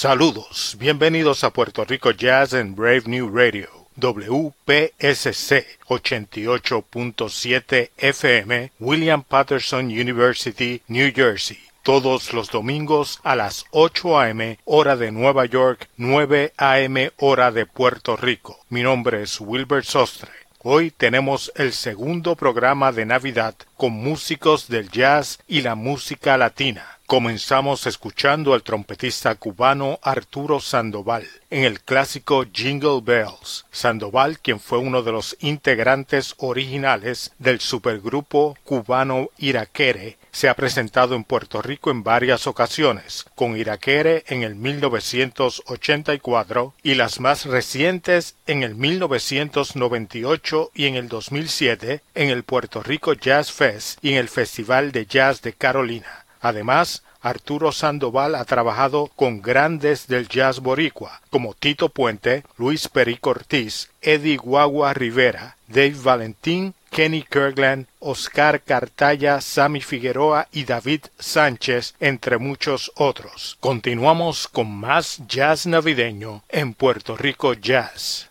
Saludos, bienvenidos a Puerto Rico Jazz en Brave New Radio. WPSC 88.7 FM, William Patterson University, New Jersey. Todos los domingos a las 8 a.m. hora de Nueva York, 9 a.m. hora de Puerto Rico. Mi nombre es Wilbert Sostre. Hoy tenemos el segundo programa de Navidad con músicos del jazz y la música latina. Comenzamos escuchando al trompetista cubano Arturo Sandoval en el clásico Jingle Bells. Sandoval, quien fue uno de los integrantes originales del supergrupo cubano Iraquere, se ha presentado en Puerto Rico en varias ocasiones, con Iraquere en el 1984 y las más recientes en el 1998 y en el 2007 en el Puerto Rico Jazz Fest y en el Festival de Jazz de Carolina. Además, Arturo Sandoval ha trabajado con grandes del jazz boricua como Tito Puente, Luis Perico Ortiz, Eddie Guagua Rivera, Dave Valentín, Kenny Kirkland, Oscar Cartaya, Sammy Figueroa y David Sánchez, entre muchos otros. Continuamos con más jazz navideño en Puerto Rico Jazz.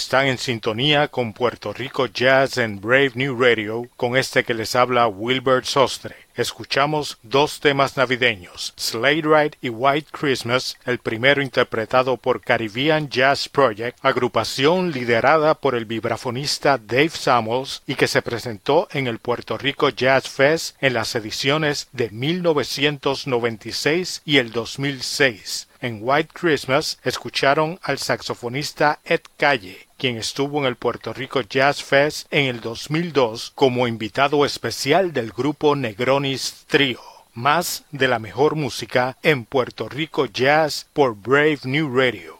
Están en sintonía con Puerto Rico Jazz en Brave New Radio, con este que les habla Wilbert Sostre. Escuchamos dos temas navideños, Sleigh Ride y White Christmas, el primero interpretado por Caribbean Jazz Project, agrupación liderada por el vibrafonista Dave Samuels y que se presentó en el Puerto Rico Jazz Fest en las ediciones de 1996 y el 2006. En White Christmas escucharon al saxofonista Ed Calle, quien estuvo en el Puerto Rico Jazz Fest en el 2002 como invitado especial del grupo Negronis Trio. Más de la mejor música en Puerto Rico Jazz por Brave New Radio.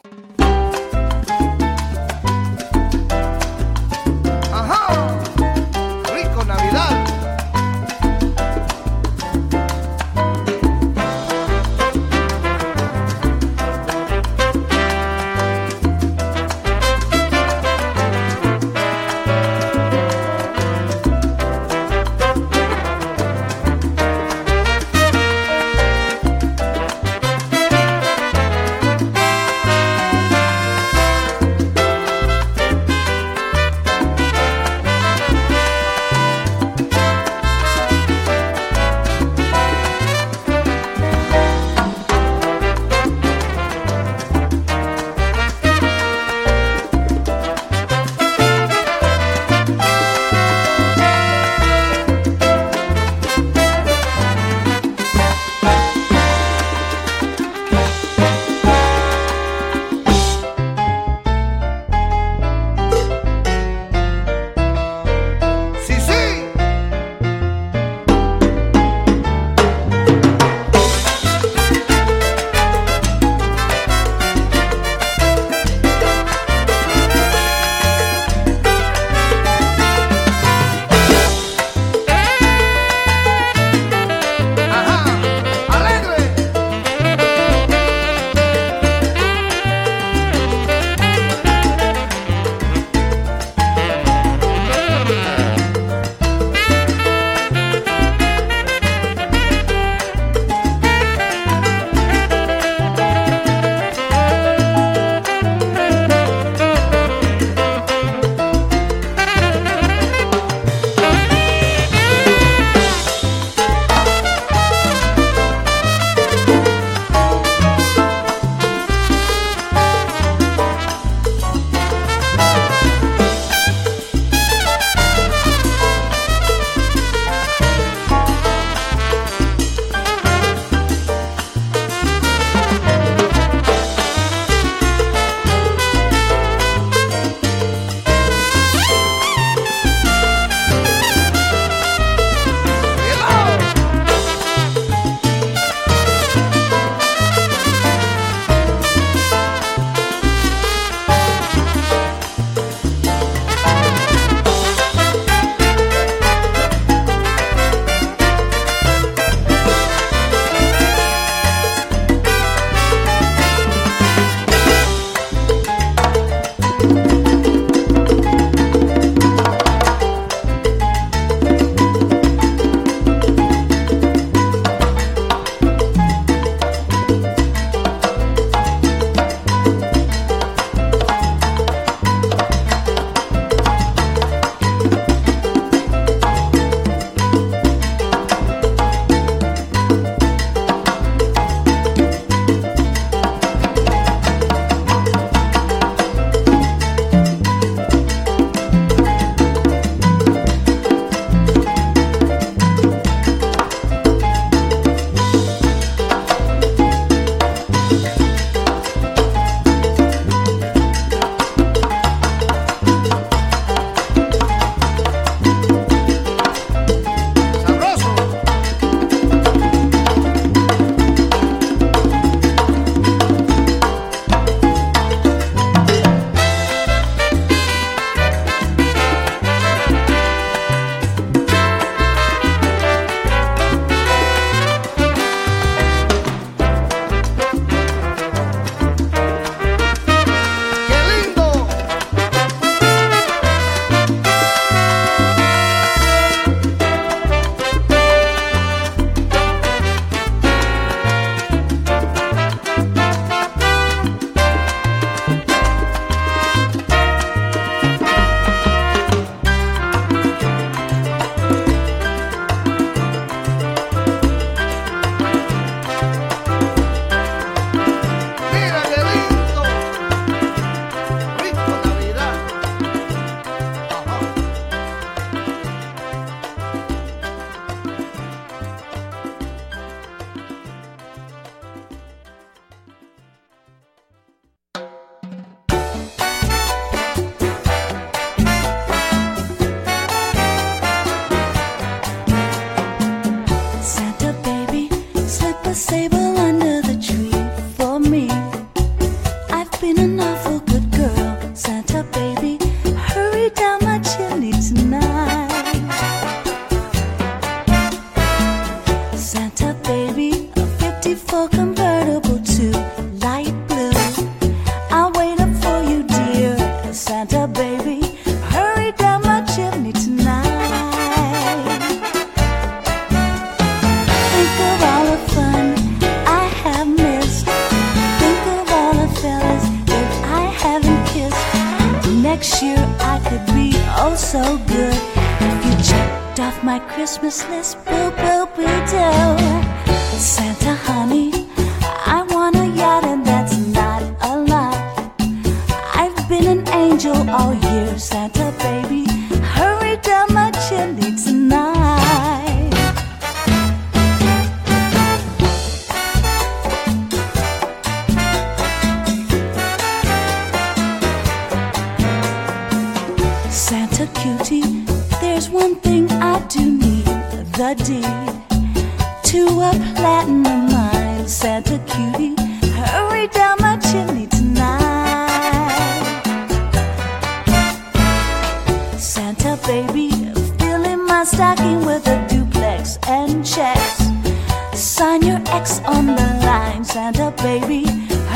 Sign your ex on the line, Santa baby.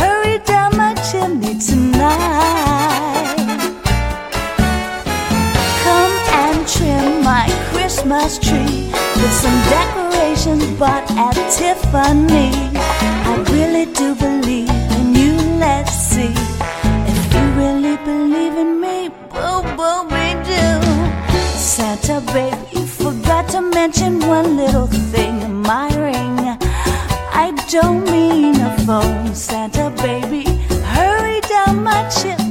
Hurry down my chimney tonight. Come and trim my Christmas tree with some decorations bought at Tiffany. I really do believe in you. Let's see if you really believe in me. Boo boo, we do. Santa baby, you forgot to mention one little thing don't mean a phone, Santa baby. Hurry down my chimney.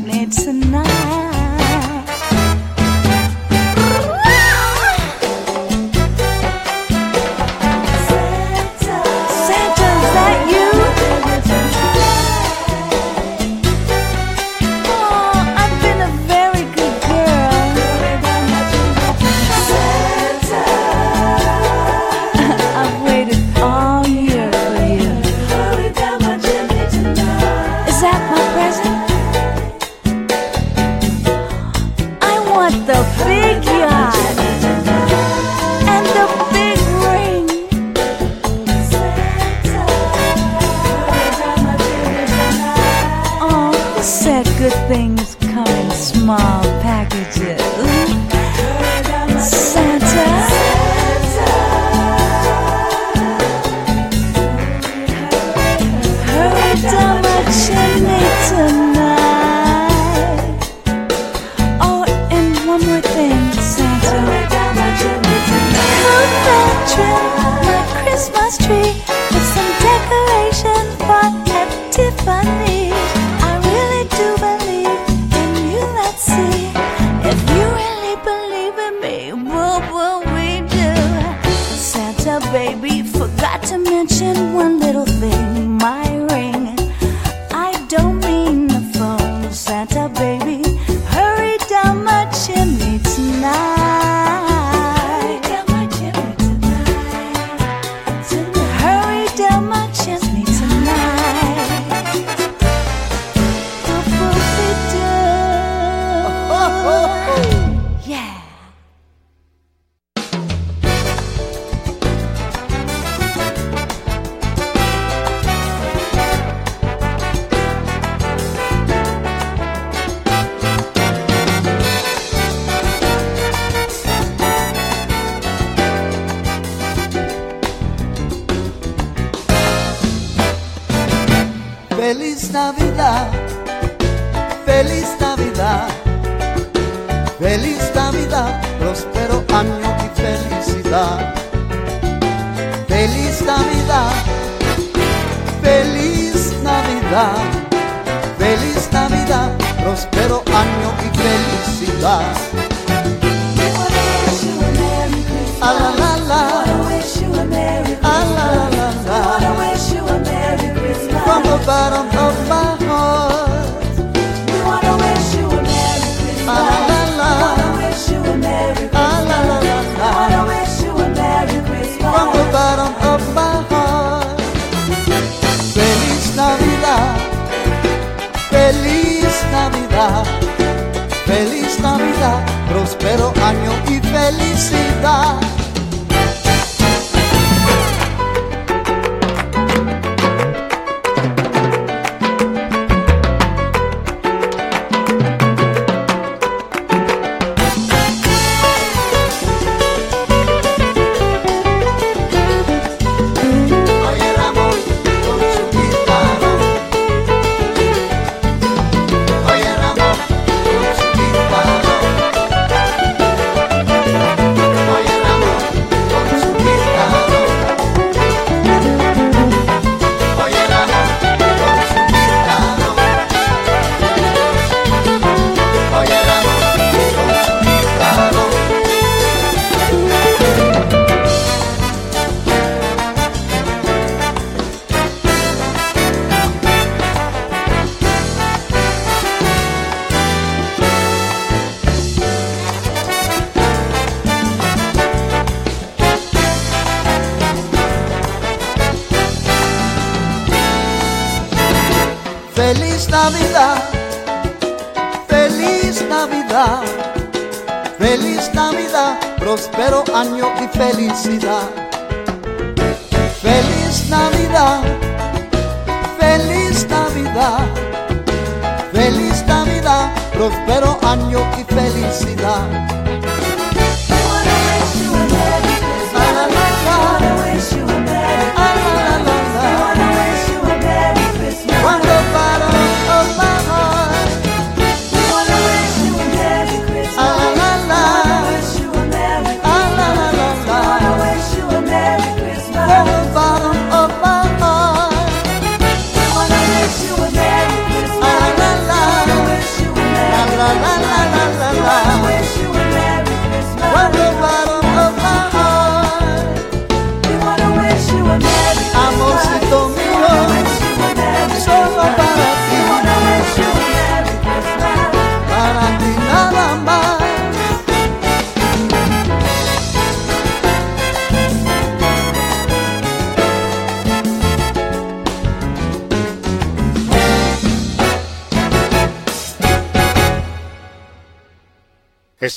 Feliz Navidad, próspero año y felicidad.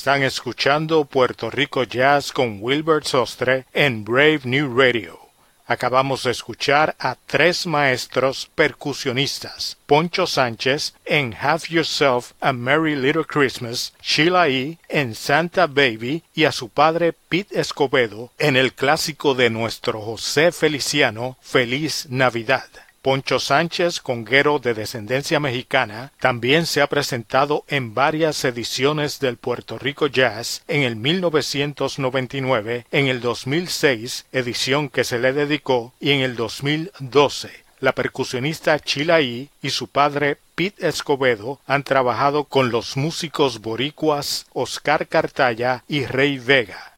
Están escuchando Puerto Rico Jazz con Wilbert Sostre en Brave New Radio. Acabamos de escuchar a tres maestros percusionistas, Poncho Sánchez en Have Yourself a Merry Little Christmas, Sheila E. en Santa Baby y a su padre Pete Escobedo en el clásico de nuestro José Feliciano, Feliz Navidad. Poncho Sánchez, conguero de descendencia mexicana, también se ha presentado en varias ediciones del Puerto Rico Jazz en el 1999, en el 2006, edición que se le dedicó, y en el 2012. La percusionista Chilaí y su padre Pete Escobedo han trabajado con los músicos boricuas Oscar Cartaya y Rey Vega.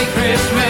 Merry Christmas.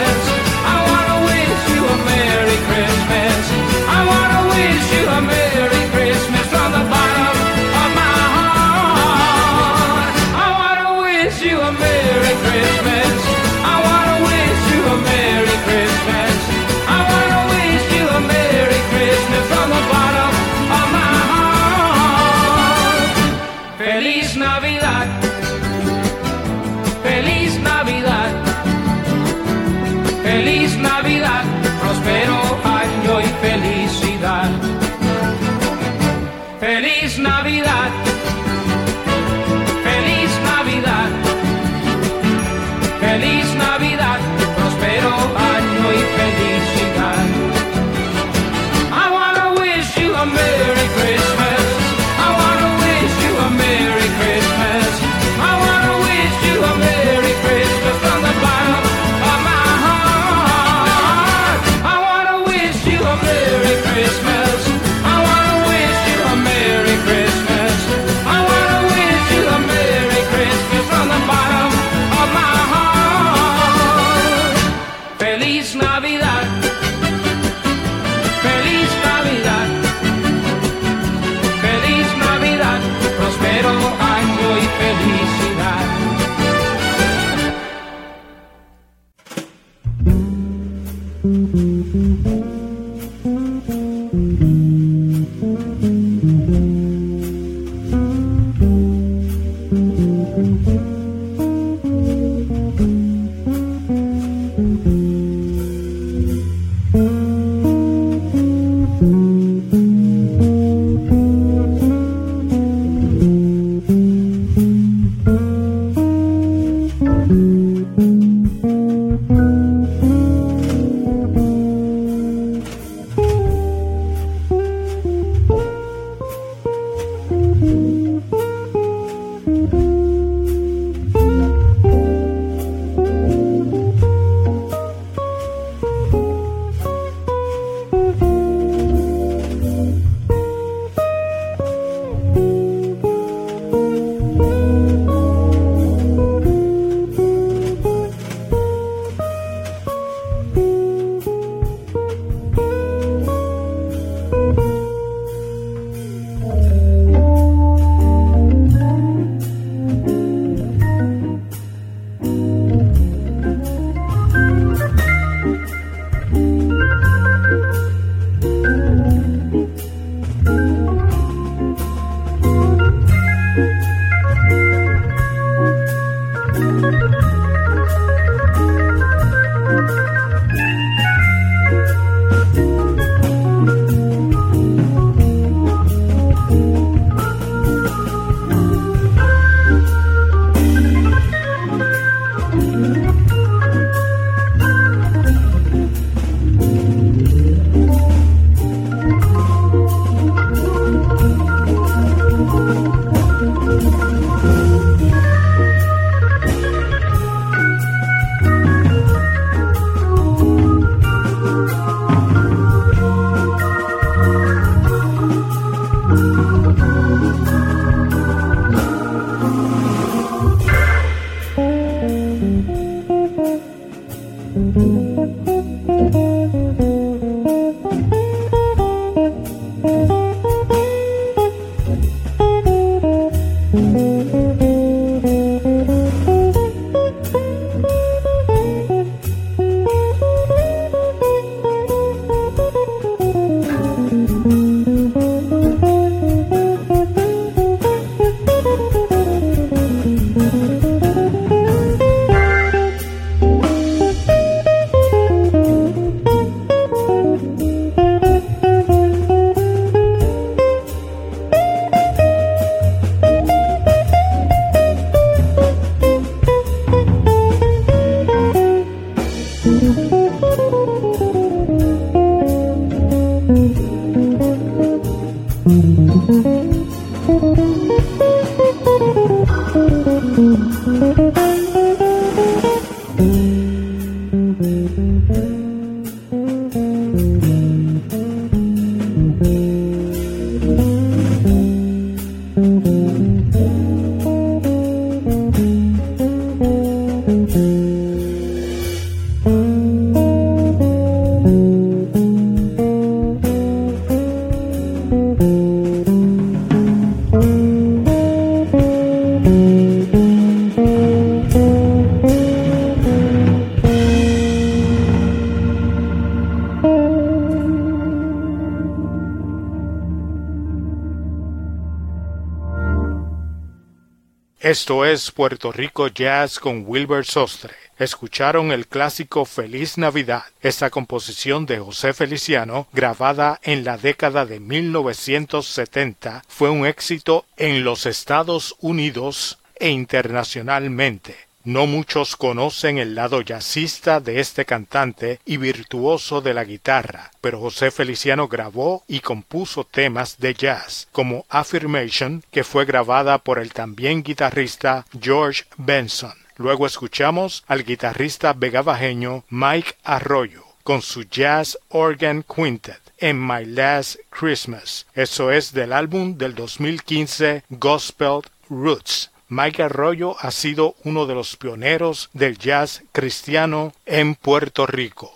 Esto es Puerto Rico Jazz con Wilbur Sostre. Escucharon el clásico Feliz Navidad, esta composición de José Feliciano, grabada en la década de 1970, fue un éxito en los Estados Unidos e internacionalmente. No muchos conocen el lado jazzista de este cantante y virtuoso de la guitarra, pero José Feliciano grabó y compuso temas de jazz, como Affirmation, que fue grabada por el también guitarrista George Benson. Luego escuchamos al guitarrista vegabajeño Mike Arroyo con su Jazz Organ Quintet en My Last Christmas. Eso es del álbum del 2015 Gospel Roots. Mike Arroyo ha sido uno de los pioneros del jazz cristiano en Puerto Rico.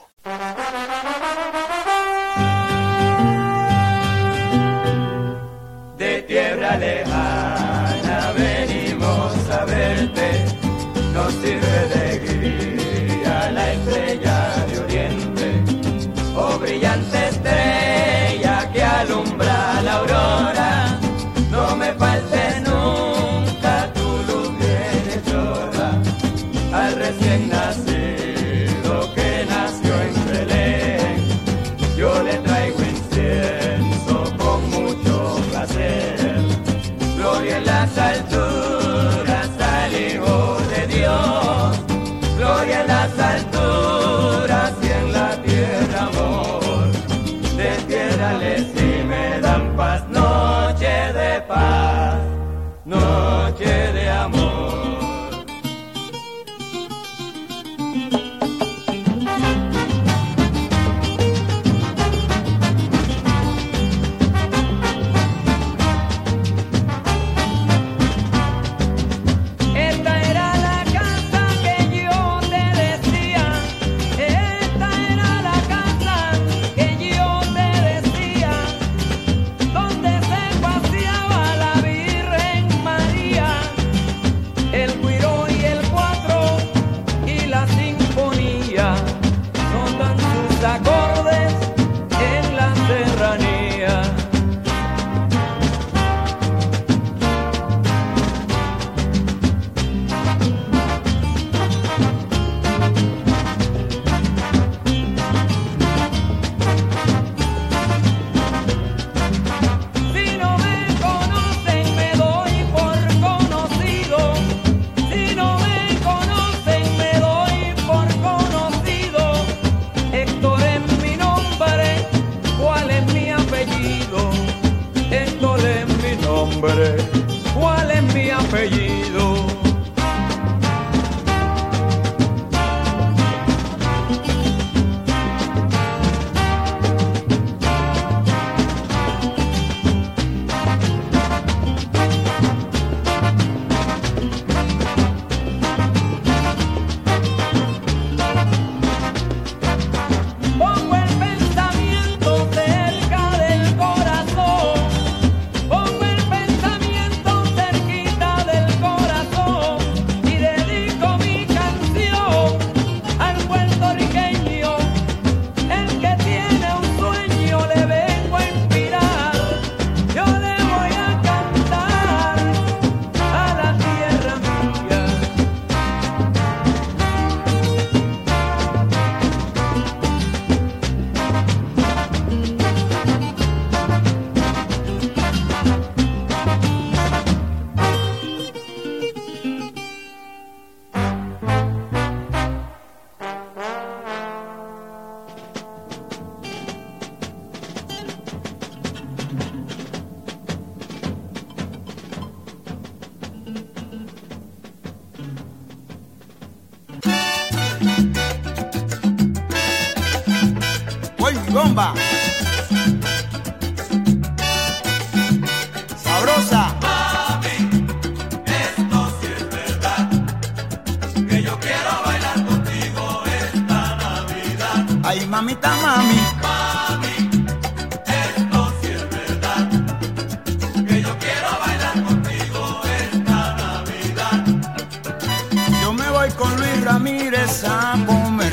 Ramírez a comer.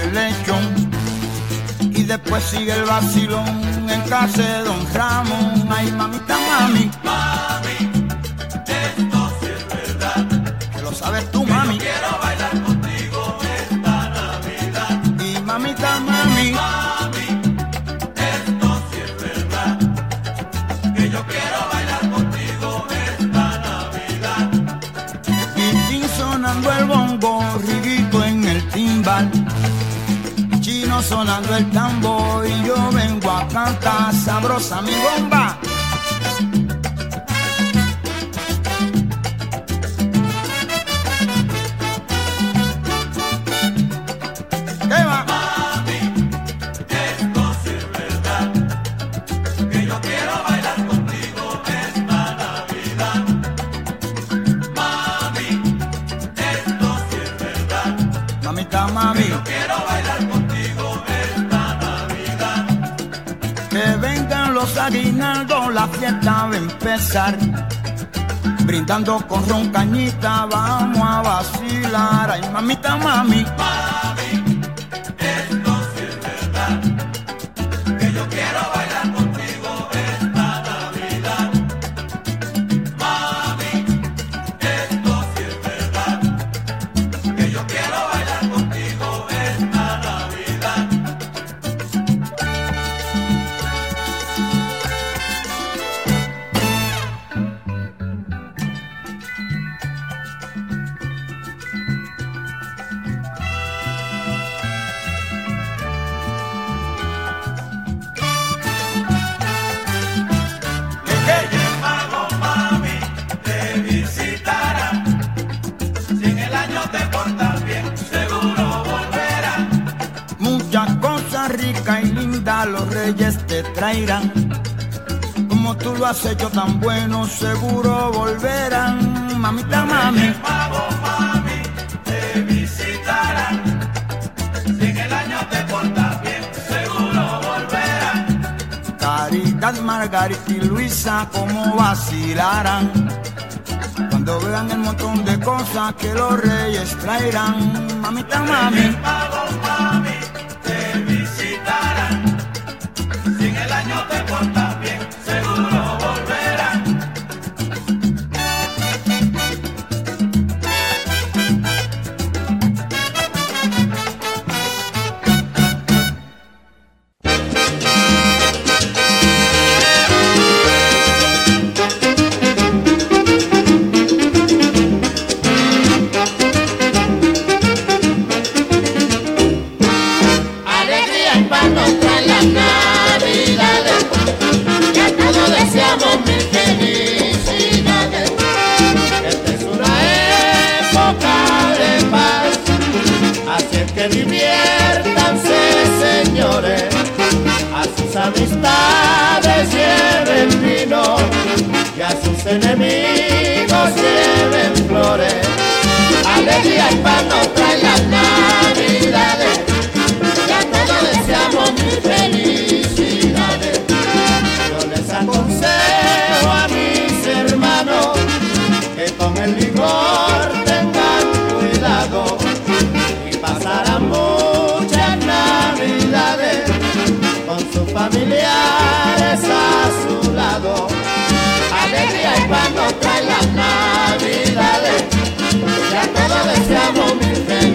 Y después sigue el vacilón en casa de Don Ramón. Ay, mamita, mami. Que sonando el tambor y yo vengo a cantar sabrosa mi bomba. Empezar. Brindando con ron cañita, vamos a vacilar. Ay, mamita, mami. Reyes te traerán. Como tú lo has hecho tan bueno, seguro volverán. Mamita, mami. Caridad, Margarita y Luisa, como vacilarán. Cuando vean el montón de cosas que los reyes traerán. Mamita, mami. Alegría Sus familiares a su lado. Alegría y paz nos trae las navidades y a todos deseamos mil felicidades.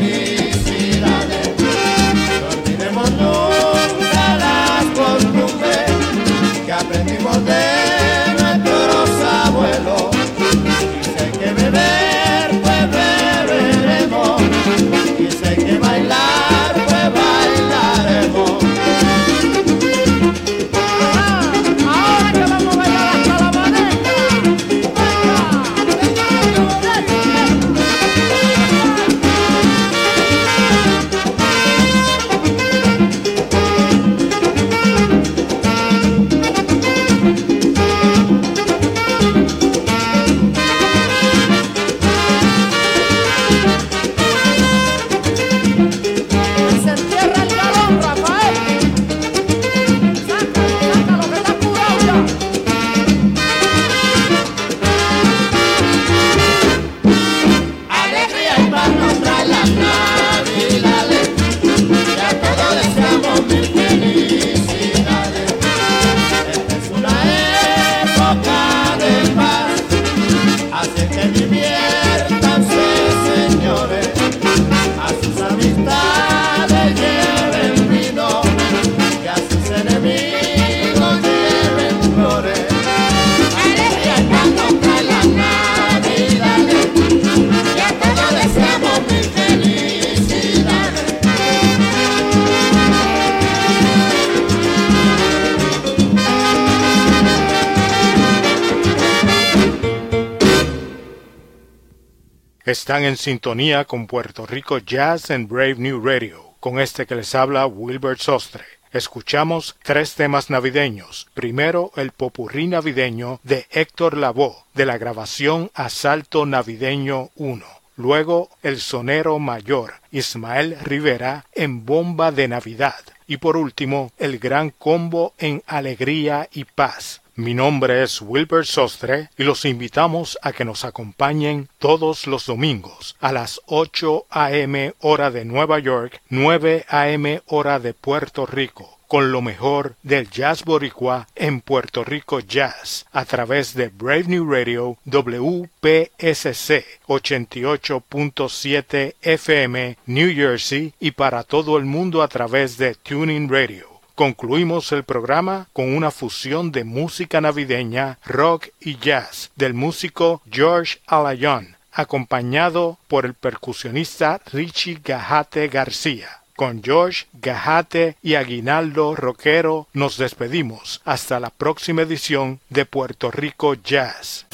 Están en sintonía con Puerto Rico Jazz and Brave New Radio, con este que les habla Wilbert Sostre. Escuchamos tres temas navideños. Primero, el popurrí navideño de Héctor Lavoe, de la grabación Asalto Navideño 1. Luego, el sonero mayor Ismael Rivera en Bomba de Navidad. Y por último, el gran combo en Alegría y Paz. Mi nombre es Wilbur Sostre y los invitamos a que nos acompañen todos los domingos a las 8 a.m. hora de Nueva York, 9 a.m. hora de Puerto Rico con lo mejor del jazz boricua en Puerto Rico Jazz a través de Brave New Radio WPSC 88.7 FM New Jersey y para todo el mundo a través de Tuning Radio. Concluimos el programa con una fusión de música navideña, rock y jazz del músico George Alayon, acompañado por el percusionista Richie Gajate García. Con George, Gajate y Aguinaldo Roquero nos despedimos hasta la próxima edición de Puerto Rico Jazz.